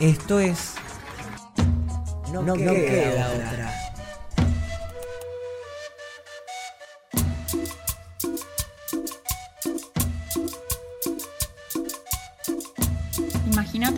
Esto es. No, no queda, queda otra.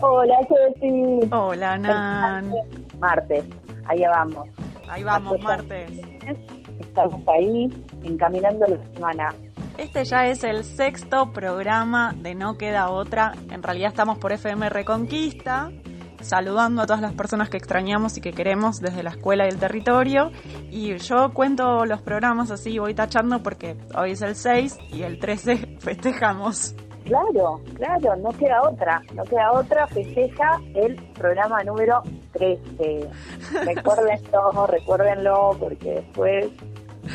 Hola, Ceci. Hola, Nan. Martes, allá vamos. Ahí vamos, martes. Estamos ahí, encaminando la semana. Este ya es el sexto programa de No Queda Otra. En realidad estamos por FM Reconquista, saludando a todas las personas que extrañamos y que queremos desde la escuela y el territorio. Y yo cuento los programas así, voy tachando porque hoy es el 6 y el 13 festejamos. Claro, claro, no queda otra, no queda otra, festeja el programa número 13. Recuérdenlo, recuérdenlo, porque después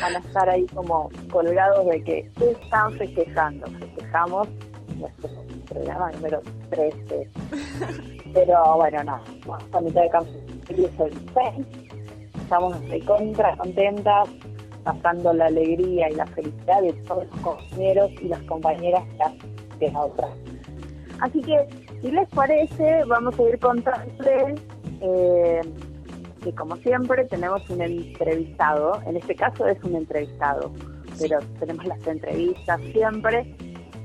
van a estar ahí como colgados de que ¿qué están festejando? Festejamos nuestro programa número 13. Pero bueno, no, a mitad de campo es el 6. Estamos de contra contentas, pasando la alegría y la felicidad de todos los compañeros y las compañeras que la otra. Así que, si les parece, vamos a ir contándoles eh, que, como siempre, tenemos un entrevistado. En este caso es un entrevistado, pero tenemos las entrevistas siempre.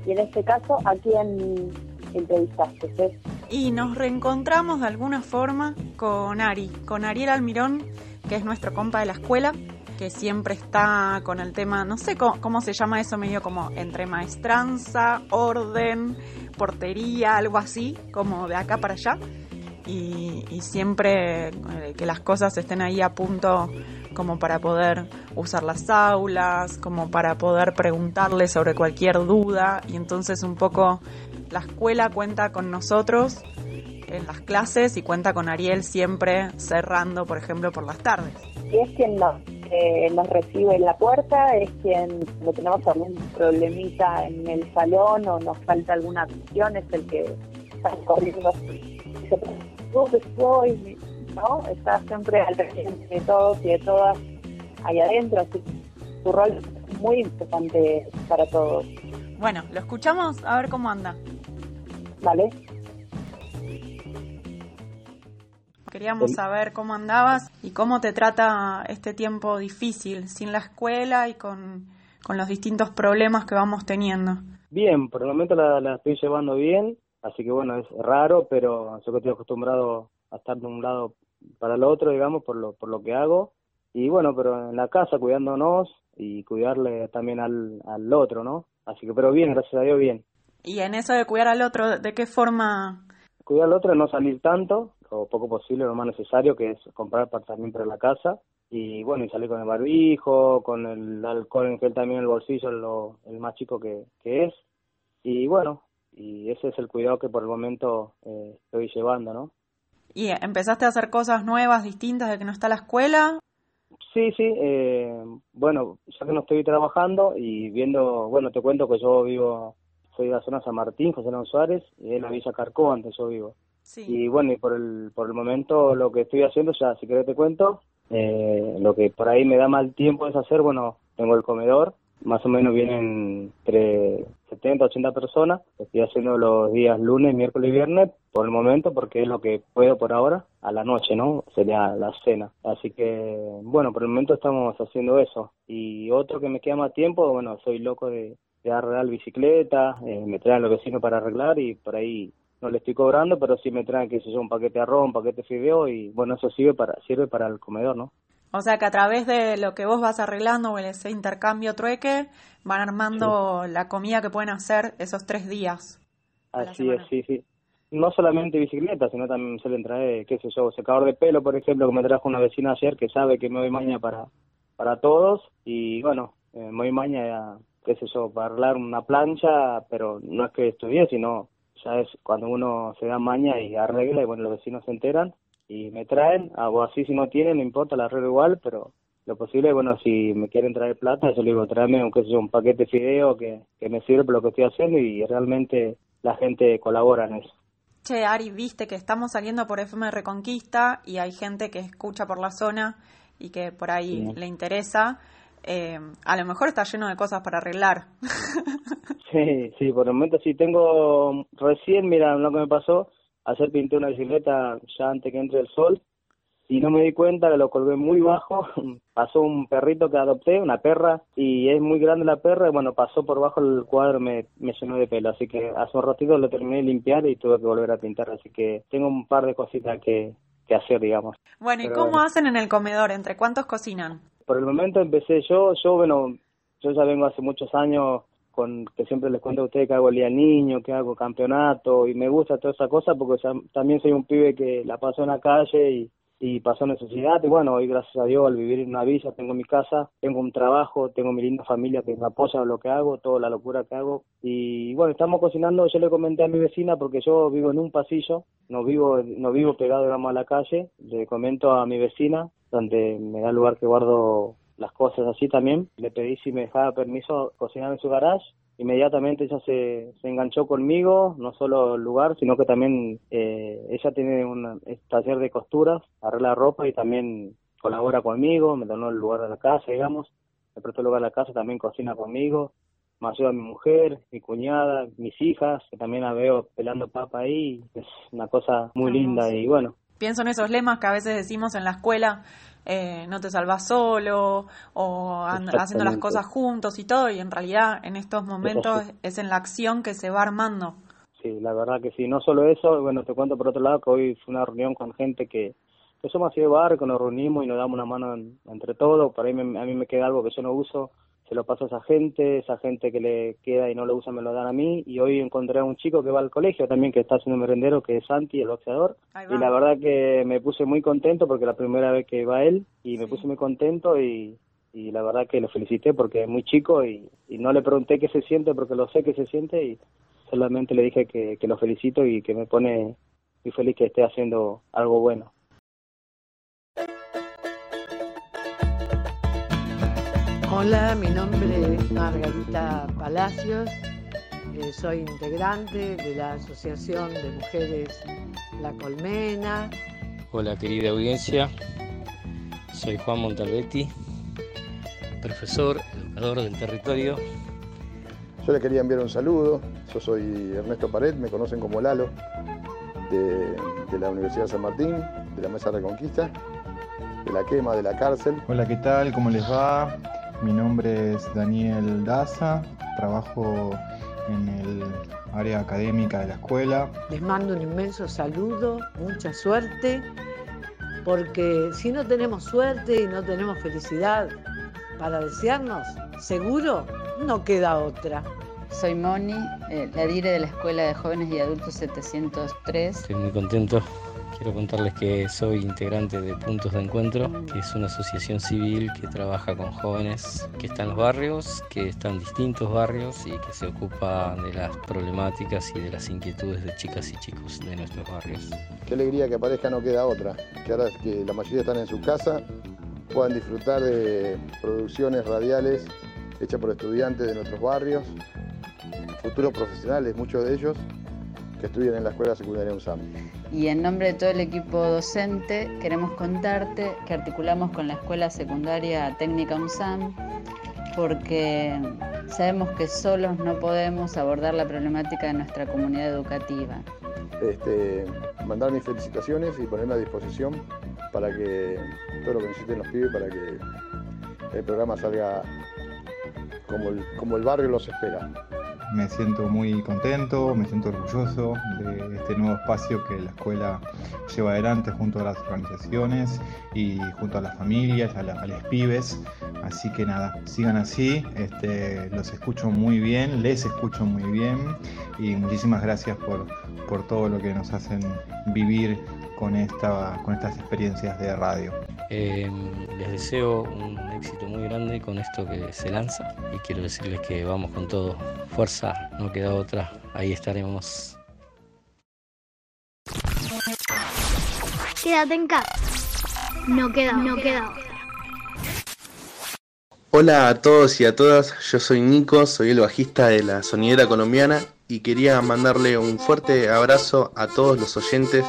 Y en este caso, ¿a quién entrevistaste? Y nos reencontramos de alguna forma con Ari, con Ariel Almirón, que es nuestro compa de la escuela, que siempre está con el tema, no sé cómo, se llama eso, medio como entre maestranza, orden, portería, algo así, como de acá para allá. Y, siempre eh, que las cosas estén ahí a punto como para poder usar las aulas, como para poder preguntarle sobre cualquier duda y entonces un poco la escuela cuenta con nosotros en las clases y cuenta con Ariel siempre cerrando, por ejemplo, por las tardes. Y es quien nos, eh, nos recibe en la puerta, es quien, cuando tenemos algún problemita en el salón o nos falta alguna cuestión, es el que está corriendo, estoy? ¿No? Está siempre al frente de todos y de todas ahí adentro, así que su rol es muy importante para todos. Bueno, lo escuchamos a ver cómo anda. Vale. Queríamos saber cómo andabas y cómo te trata este tiempo difícil, sin la escuela y con, los distintos problemas que vamos teniendo. Bien, por el momento la, estoy llevando bien, así que bueno, es raro, pero yo que estoy acostumbrado a estar de un lado para el otro, digamos, por lo, por lo que hago. Y bueno, pero en la casa cuidándonos y cuidarle también al, al otro, ¿no? Así que, pero bien, gracias a Dios, bien. Y en eso de cuidar al otro, ¿de qué forma cuidar al otro es no salir tanto, o poco posible, lo más necesario, que es comprar para también para la casa. Y bueno, y salir con el barbijo, con el alcohol en gel también en el bolsillo, lo, el más chico que, que es. Y bueno, y ese es el cuidado que por el momento eh, estoy llevando, ¿no? ¿Y empezaste a hacer cosas nuevas, distintas de que no está la escuela? Sí, sí, eh, bueno, ya que no estoy trabajando y viendo, bueno, te cuento que yo vivo soy de la zona San Martín, José León Suárez, y en la Villa Carcó, antes yo vivo. Y bueno, y por el, por el momento lo que estoy haciendo, ya si querés te cuento, eh, lo que por ahí me da mal tiempo es hacer, bueno, tengo el comedor, más o menos vienen entre 60, 80 personas. Estoy haciendo los días lunes, miércoles y viernes por el momento porque es lo que puedo por ahora, a la noche, ¿no? Sería la cena. Así que, bueno, por el momento estamos haciendo eso. Y otro que me queda más tiempo, bueno, soy loco de, arreglar bicicleta, eh, me traen los vecinos para arreglar y por ahí no le estoy cobrando, pero sí me traen, que sé yo, un paquete de arroz, un paquete de fideo y bueno, eso sirve para, sirve para el comedor, ¿no? O sea que a través de lo que vos vas arreglando o ese intercambio trueque, van armando la comida que pueden hacer esos tres días. Así es, sí, sí. No solamente bicicleta, sino también suelen traer, qué sé yo, secador de pelo, por ejemplo, que me trajo una vecina ayer que sabe que me voy mañana para, para todos y bueno, eh, me voy mañana, qué sé yo, para arreglar una plancha, pero no es que estudie, sino ya es cuando uno se da maña y arregla y bueno, los vecinos se enteran y me traen, hago así si no tienen, no importa, la arreglo igual, pero lo posible, bueno, si me quieren traer plata, yo le digo, tráeme aunque sea un paquete de fideo que, que me sirve por lo que estoy haciendo y realmente la gente colabora en eso. Che, Ari, viste que estamos saliendo por FM Reconquista y hay gente que escucha por la zona y que por ahí le interesa. Eh, a lo mejor está lleno de cosas para arreglar. sí, sí, por el momento sí tengo, recién, mira, lo que me pasó, Ayer pinté una bicicleta ya antes que entre el sol y no me di cuenta que lo colgué muy bajo. pasó un perrito que adopté, una perra, y es muy grande la perra, y bueno, pasó por bajo el cuadro, me, me llenó de pelo. Así que hace un ratito lo terminé de limpiar y tuve que volver a pintar. Así que tengo un par de cositas que, que hacer, digamos. Bueno, ¿y cómo hacen en el comedor? ¿Entre cuántos cocinan? Por el momento empecé yo, yo, bueno, yo ya vengo hace muchos años con que siempre les cuento a ustedes que hago el día niño, que hago campeonato y me gusta toda esa cosa porque también soy un pibe que la pasó en la calle y, y pasó necesidad. Y bueno, hoy gracias a Dios al vivir en una villa tengo mi casa, tengo un trabajo, tengo mi linda familia que me apoya lo que hago, toda la locura que hago. Y bueno, estamos cocinando, yo le comenté a mi vecina porque yo vivo en un pasillo, no vivo no vivo pegado digamos a la calle, le comento a mi vecina donde me da lugar que guardo las cosas así también. Le pedí si me dejaba permiso cocinar en su garage. Inmediatamente ella se, se enganchó conmigo, no solo el lugar, sino que también eh, ella tiene un taller de costuras, arregla ropa y también colabora conmigo, me donó el lugar de la casa, digamos, me prestó el lugar de la casa, también cocina conmigo, me ayuda mi mujer, mi cuñada, mis hijas, que también la veo pelando papa ahí, es una cosa muy linda y bueno. Pienso en esos lemas que a veces decimos en la escuela, eh, no te salvas solo o haciendo las cosas juntos y todo, y en realidad en estos momentos es en la acción que se va armando. Sí, la verdad que sí, no solo eso, bueno, te cuento por otro lado que hoy fue una reunión con gente que, que somos así de barco, nos reunimos y nos damos una mano entre todos, por ahí a mí me queda algo que yo no uso, se lo paso a esa gente, esa gente que le queda y no lo usa me lo dan a mí. Y hoy encontré a un chico que va al colegio también que está haciendo merendero que es Santi, el boxeador. Y la verdad que me puse muy contento porque la primera vez que va él y me puse muy contento y, y la verdad que lo felicité porque es muy chico y, y no le pregunté qué se siente porque lo sé que se siente y solamente le dije que, que lo felicito y que me pone muy feliz que esté haciendo algo bueno. Hola, mi nombre es Margarita Palacios, eh, soy integrante de la Asociación de Mujeres La Colmena. Hola querida audiencia, soy Juan Montalbetti, profesor, educador del territorio. Yo le quería enviar un saludo, yo soy Ernesto Pared, me conocen como Lalo, de, de la Universidad de San Martín, de la Mesa Reconquista, de la quema de la cárcel. Hola, ¿qué tal? ¿Cómo les va? Mi nombre es Daniel Daza, trabajo en el área académica de la escuela. Les mando un inmenso saludo, mucha suerte, porque si no tenemos suerte y no tenemos felicidad para desearnos, seguro no queda otra. Soy Moni, eh, la dire de la Escuela de Jóvenes y Adultos 703. Estoy muy contento Quiero contarles que soy integrante de Puntos de Encuentro, que es una asociación civil que trabaja con jóvenes que están en los barrios, que están en distintos barrios y que se ocupa de las problemáticas y de las inquietudes de chicas y chicos de nuestros barrios. Qué alegría que aparezca no queda otra, que ahora que la mayoría están en su casa puedan disfrutar de producciones radiales hechas por estudiantes de nuestros barrios, futuros profesionales, muchos de ellos, que estudian en la Escuela Secundaria UNSAM. Y en nombre de todo el equipo docente queremos contarte que articulamos con la Escuela Secundaria Técnica UNSAM porque Sabemos que solos no podemos abordar la problemática de nuestra comunidad educativa. Este, mandar mis felicitaciones y ponerme a disposición para que todo lo que necesiten los pibes para que el programa salga como el, como el barrio los espera. Me siento muy contento, me siento orgulloso de este nuevo espacio que la escuela lleva adelante junto a las organizaciones y junto a las familias, a, la- a los pibes. Así que nada, sigan así, este, los escucho muy bien, les escucho muy bien y muchísimas gracias por, por todo lo que nos hacen vivir con, esta, con estas experiencias de radio. Eh, les deseo un éxito muy grande con esto que se lanza y quiero decirles que vamos con todo. Fuerza, no queda otra. Ahí estaremos. Quédate en casa. No queda, no queda. Hola a todos y a todas, yo soy Nico, soy el bajista de la sonidera colombiana y quería mandarle un fuerte abrazo a todos los oyentes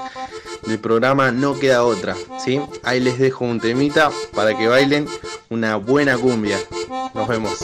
del programa No Queda Otra, ¿sí? Ahí les dejo un temita para que bailen una buena cumbia. Nos vemos.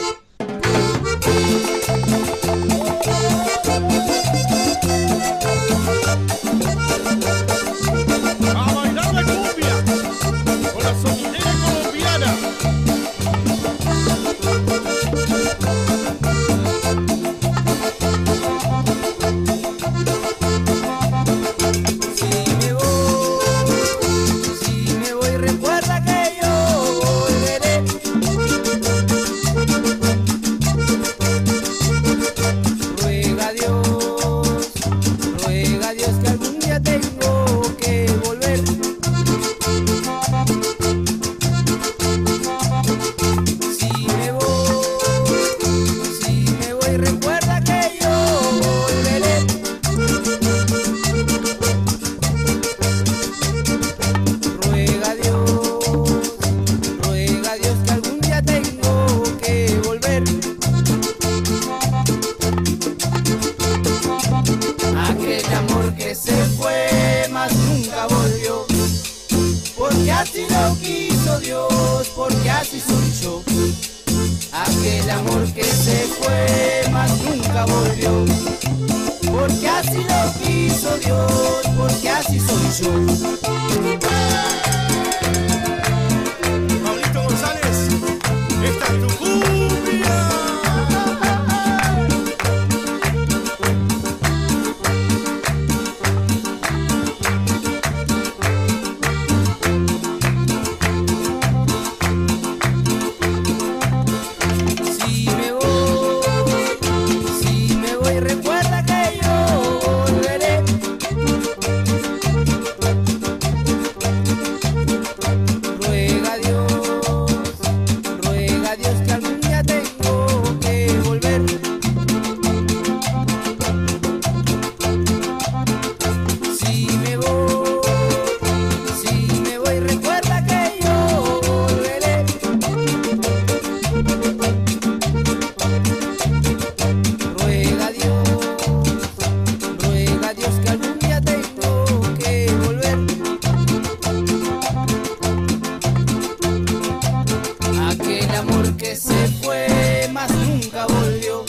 Que se fue, más nunca volvió.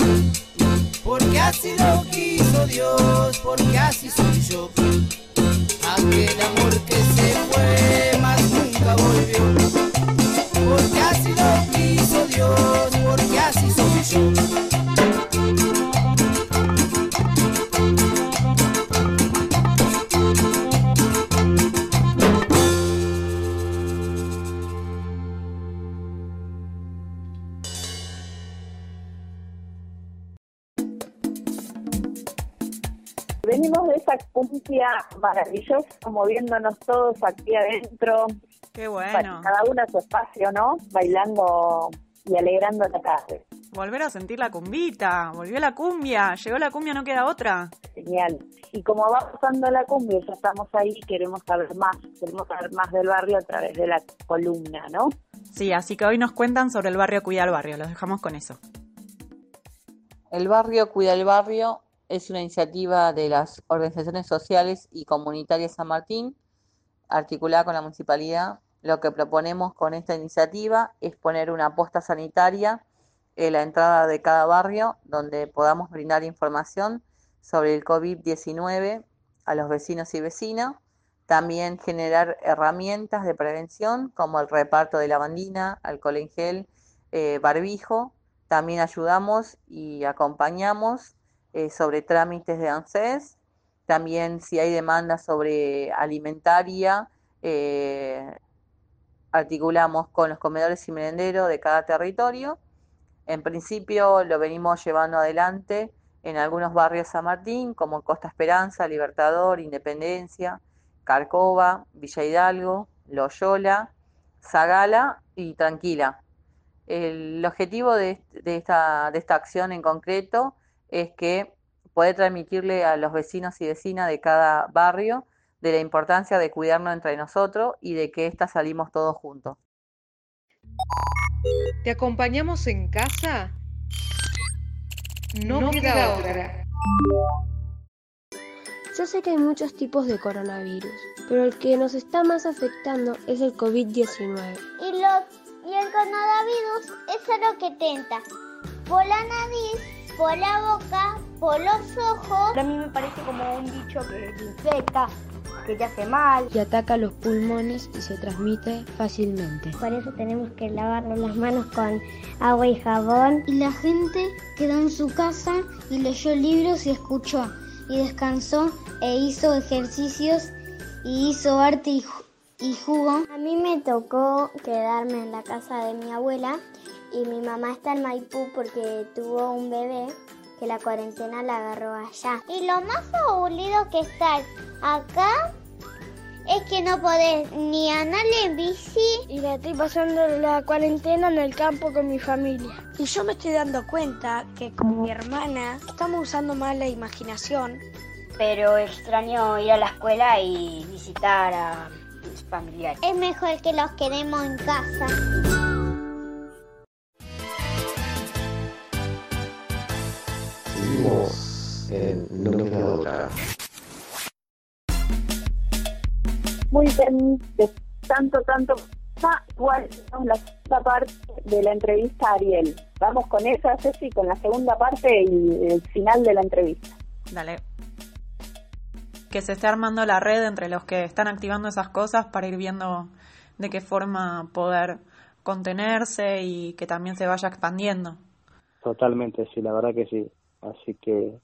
Porque así lo quiso Dios, porque así soy yo. Aquel amor que se fue, más nunca volvió. Cumbia maravillosa, moviéndonos todos aquí adentro. Qué bueno. Cada uno a su espacio, ¿no? Bailando y alegrando la tarde. Volver a sentir la cumbita. Volvió la cumbia. Llegó la cumbia, no queda otra. Genial. Y como va pasando la cumbia, ya estamos ahí, queremos saber más, queremos saber más del barrio a través de la columna, ¿no? Sí, así que hoy nos cuentan sobre el barrio Cuida el Barrio. Los dejamos con eso. El barrio Cuida el Barrio es una iniciativa de las organizaciones sociales y comunitarias San Martín, articulada con la municipalidad. Lo que proponemos con esta iniciativa es poner una posta sanitaria eh, la entrada de cada barrio donde podamos brindar información sobre el COVID-19 a los vecinos y vecinas. También generar herramientas de prevención como el reparto de lavandina, alcohol en gel, eh, barbijo. También ayudamos y acompañamos eh, sobre trámites de ANSES. También si hay demanda sobre alimentaria, eh, articulamos con los comedores y merenderos de cada territorio. En principio lo venimos llevando adelante en algunos barrios San Martín, como Costa Esperanza, Libertador, Independencia, Carcova, Villa Hidalgo, Loyola, Zagala y Tranquila. El objetivo de, esta, de esta acción en concreto es que poder transmitirle a los vecinos y vecinas de cada barrio de la importancia de cuidarnos entre nosotros y de que esta salimos todos juntos. ¿Te acompañamos en casa? No, queda, otra. Yo sé que hay muchos tipos de coronavirus, pero el que nos está más afectando es el COVID-19. Y, y el coronavirus es lo que tenta por la nariz, por la boca, por los ojos. A mí me parece como un bicho que infecta, que te hace mal. Y ataca los pulmones y se transmite fácilmente. Por eso tenemos que lavarnos las manos con agua y jabón. Y la gente quedó en su casa y leyó libros y escuchó. Y descansó e hizo ejercicios y hizo arte y, y jugó. A mí me tocó quedarme en la casa de mi abuela y mi mamá está en Maipú porque tuvo un bebé que la cuarentena la agarró allá. Y lo más aburrido que estar acá es que no podés ni andar en bici. Y me estoy pasando la cuarentena en el campo con mi familia. Y yo me estoy dando cuenta que con mi hermana estamos usando más la imaginación. Pero extraño ir a la escuela y visitar a mis familiares. Es mejor que los quedemos en casa. En No me queda otra. Muy bien, de tanto, tanto. Igual, la segunda parte de la entrevista a Ariel. Vamos con esa, Ceci, con la segunda parte y el final de la entrevista. Dale. Que se esté armando la red entre los que están activando esas cosas para ir viendo de qué forma poder contenerse y que también se vaya expandiendo. Totalmente, sí, la verdad que sí. Así que,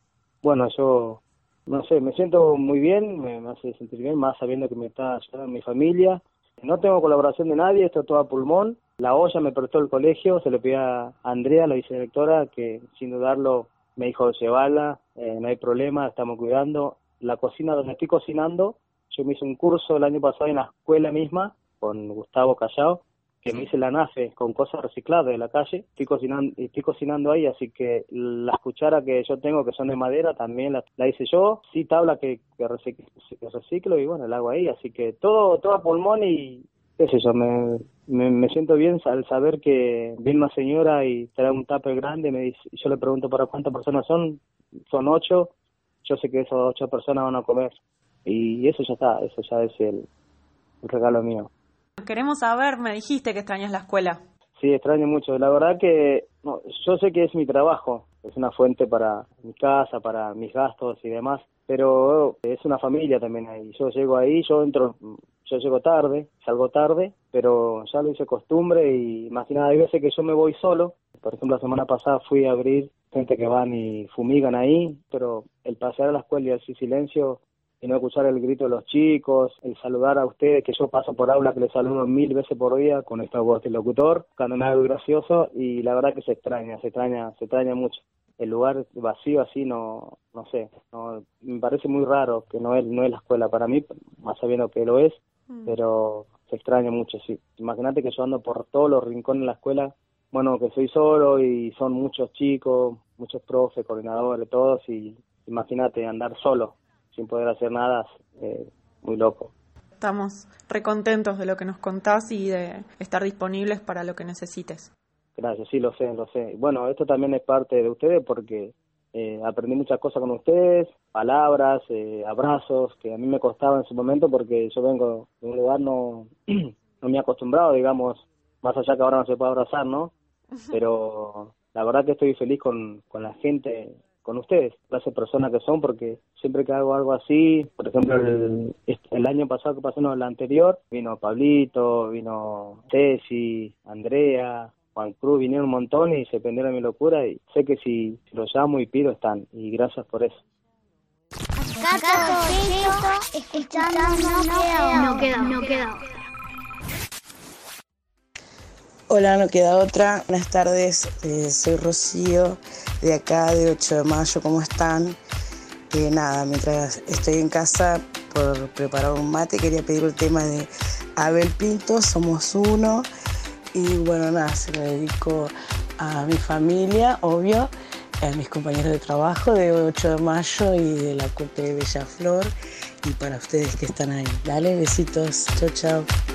bueno, yo, no sé, me siento muy bien, me, hace sentir bien, más sabiendo que me está ayudando mi familia. No tengo colaboración de nadie, esto es todo a pulmón. La olla me prestó el colegio, se lo pedí a Andrea, la vicedirectora, que sin dudarlo me dijo llevarla, eh, no hay problema, estamos cuidando. La cocina donde estoy cocinando, yo me hice un curso el año pasado en la escuela misma con Gustavo Callao que me hice la nafe con cosas recicladas de la calle. Estoy cocinando, estoy cocinando ahí, así que las cucharas que yo tengo que son de madera también la, la hice yo. Sí, tabla que, que, reciclo, y bueno, la hago ahí. Así que todo, todo a pulmón y qué sé yo, me, me, siento bien al saber que viene una señora y trae un tupper grande me dice, yo le pregunto para cuántas personas son, son ocho, yo sé que esas ocho personas van a comer. Y eso ya está, eso ya es el regalo mío. Queremos saber, me dijiste que extrañas la escuela. Sí, extraño mucho. La verdad que no, yo sé que es mi trabajo, es una fuente para mi casa, para mis gastos y demás, pero es una familia también ahí. Yo llego ahí, yo entro, yo llego tarde, salgo tarde, pero ya lo hice costumbre y más que nada hay veces que yo me voy solo. Por ejemplo, la semana pasada fui a abrir gente que van y fumigan ahí, pero el pasear a la escuela y el silencio y no escuchar el grito de los chicos, el saludar a ustedes, que yo paso por aula que les saludo mil veces por día con esta voz de locutor, cuando me hago gracioso y la verdad que se extraña, se extraña, se extraña mucho. El lugar vacío así no, no sé, no, me parece muy raro que no es, no es la escuela para mí, más sabiendo que lo es, mm. pero se extraña mucho, sí. Imagínate que yo ando por todos los rincones de la escuela, bueno, que soy solo y son muchos chicos, muchos profes, coordinadores, todos, y imagínate andar solo, sin poder hacer nada, eh, muy loco. Estamos recontentos de lo que nos contás y de estar disponibles para lo que necesites. Gracias, sí, lo sé, lo sé. Bueno, esto también es parte de ustedes porque eh, aprendí muchas cosas con ustedes, palabras, eh, abrazos, que a mí me costaba en su momento porque yo vengo de un lugar no, no me he acostumbrado, digamos, más allá que ahora no se puede abrazar, ¿no? Pero la verdad que estoy feliz con, con la gente, con ustedes, clase de personas que son, porque siempre que hago algo así, por ejemplo, el, este, el año pasado que pasó, no, el anterior, vino Pablito, vino Tessy, Andrea, Juan Cruz, vinieron un montón y se prendieron mi locura y sé que si, si los llamo y pido están, y gracias por eso. escuchando no queda, no queda. Hola, no queda otra. Buenas tardes, eh, soy Rocío, de acá de 8 de mayo, ¿cómo están? Eh, nada, mientras estoy en casa por preparar un mate, quería pedir el tema de Abel Pinto, Somos Uno. Y bueno, nada, se lo dedico a mi familia, obvio, a mis compañeros de trabajo de 8 de mayo y de la CUP de Bellaflor. Y para ustedes que están ahí. Dale, besitos. Chao, chao.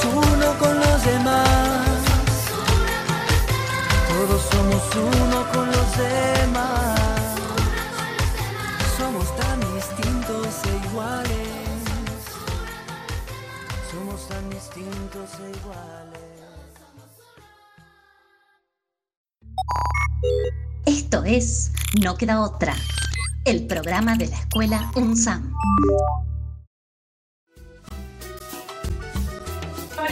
Somos uno con los demás. Todos somos uno con los demás. Somos tan distintos e iguales. Somos tan distintos e iguales. Esto es No queda otra, el programa de la escuela UNSAM.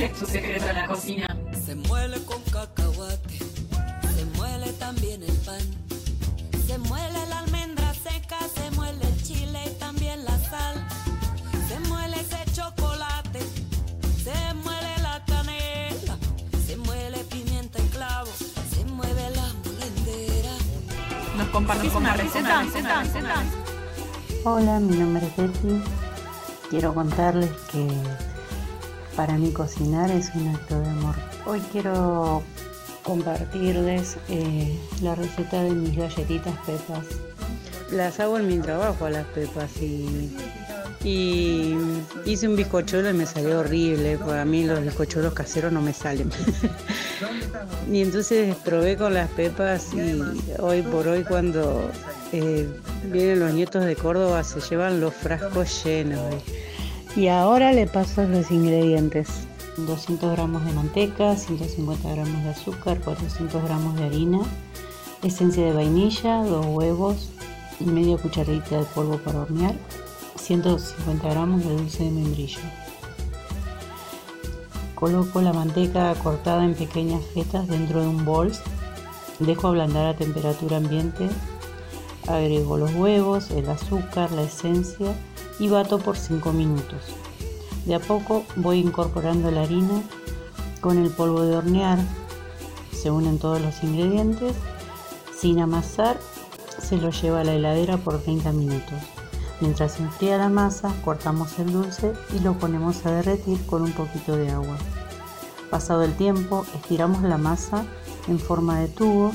Es tu secreto en la cocina? Se muele con cacahuate, se muele también el pan. Se muele la almendra seca, se muele el chile y también la sal. Se muele ese chocolate, se muele la canela, se muele pimienta y clavo, se mueve la molendera. ¿Nos compartís una receta? Hola, mi nombre es Betty. Quiero contarles que para mí cocinar es un acto de amor. Hoy quiero compartirles eh, la receta de mis galletitas pepas. Las hago en mi trabajo a las pepas y hice un bizcochuelo y me salió horrible, porque a mí los bizcochuelos caseros no me salen. y entonces probé con las pepas y hoy por hoy cuando eh, vienen los nietos de Córdoba se llevan los frascos llenos. Y ahora le paso los ingredientes. 200 gramos de manteca, 150 gramos de azúcar, 400 gramos de harina, esencia de vainilla, dos huevos, media cucharadita de polvo para hornear, 150 gramos de dulce de membrillo. Coloco la manteca cortada en pequeñas fetas dentro de un bol, dejo ablandar a temperatura ambiente, agrego los huevos, el azúcar, la esencia y bato por 5 minutos. De a poco voy incorporando la harina con el polvo de hornear, se unen todos los ingredientes, sin amasar, se lo lleva a la heladera por 30 minutos. Mientras se enfría la masa, cortamos el dulce y lo ponemos a derretir con un poquito de agua. Pasado el tiempo, estiramos la masa en forma de tubo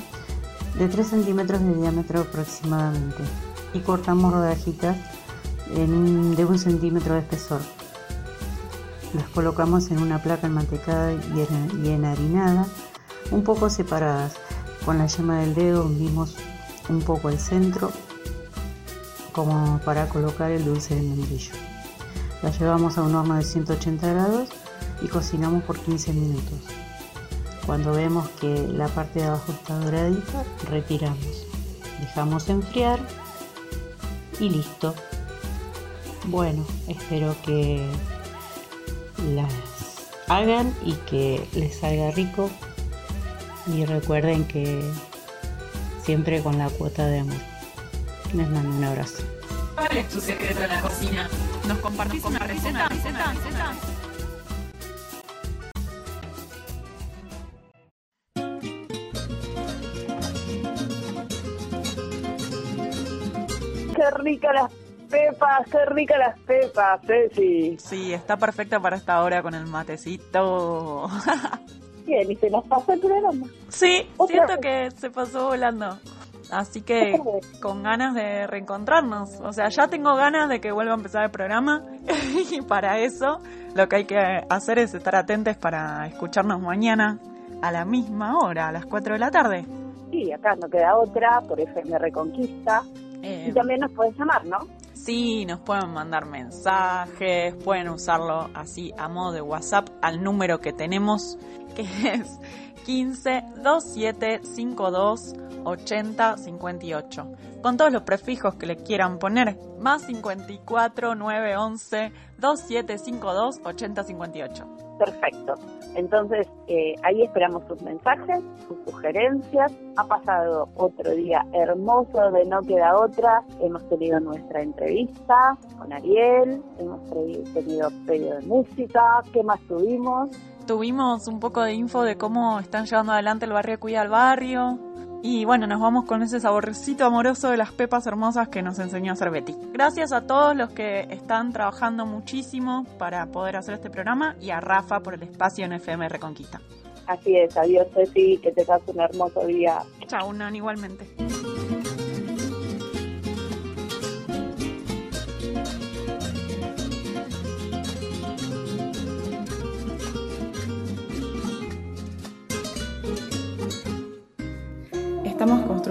de 3 centímetros de diámetro aproximadamente y cortamos rodajitas de un centímetro de espesor. Las colocamos en una placa enmantecada y enharinada, un poco separadas. Con la yema del dedo hundimos un poco el centro como para colocar el dulce de membrillo. La llevamos a un horno de 180 grados y cocinamos por 15 minutos. Cuando vemos que la parte de abajo está doradita, retiramos. Dejamos enfriar y listo. Bueno, espero que las hagan y que les salga rico. Y recuerden que siempre con la cuota de amor. Les mando un abrazo. ¿Cuál es tu secreto en la cocina? ¿Nos compartís una receta? receta, receta? Qué rica las pepas, qué rica las pepas, Ceci. Sí, está perfecta para esta hora con el matecito. Bien, y se nos pasó el programa. Sí, siento que se pasó volando. Así que con ganas de reencontrarnos. O sea, ya tengo ganas de que vuelva a empezar el programa. y para eso lo que hay que hacer es estar atentos para escucharnos mañana a la misma hora, a las 4 de la tarde. Sí, acá no queda otra, por FM Reconquista. Eh, y también nos pueden llamar, ¿no? Sí, nos pueden mandar mensajes, pueden usarlo así a modo de WhatsApp al número que tenemos, que es 15 27 52 80 58. Con todos los prefijos que le quieran poner, más 54 911 2752 80 58. Perfecto. Entonces, eh, ahí esperamos sus mensajes, sus sugerencias. Ha pasado otro día hermoso de No Queda Otra. Hemos tenido nuestra entrevista con Ariel, hemos tenido periodo de música. ¿Qué más tuvimos? Tuvimos un poco de info de cómo están llevando adelante el barrio Cuida al Barrio. Y bueno, nos vamos con ese saborcito amoroso de las pepas hermosas que nos enseñó a hacer Betty. Gracias a todos los que están trabajando muchísimo para poder hacer este programa y a Rafa por el espacio en FM Reconquista. Así es, adiós Ceci, que tengas un hermoso día. Chao, Nan, igualmente.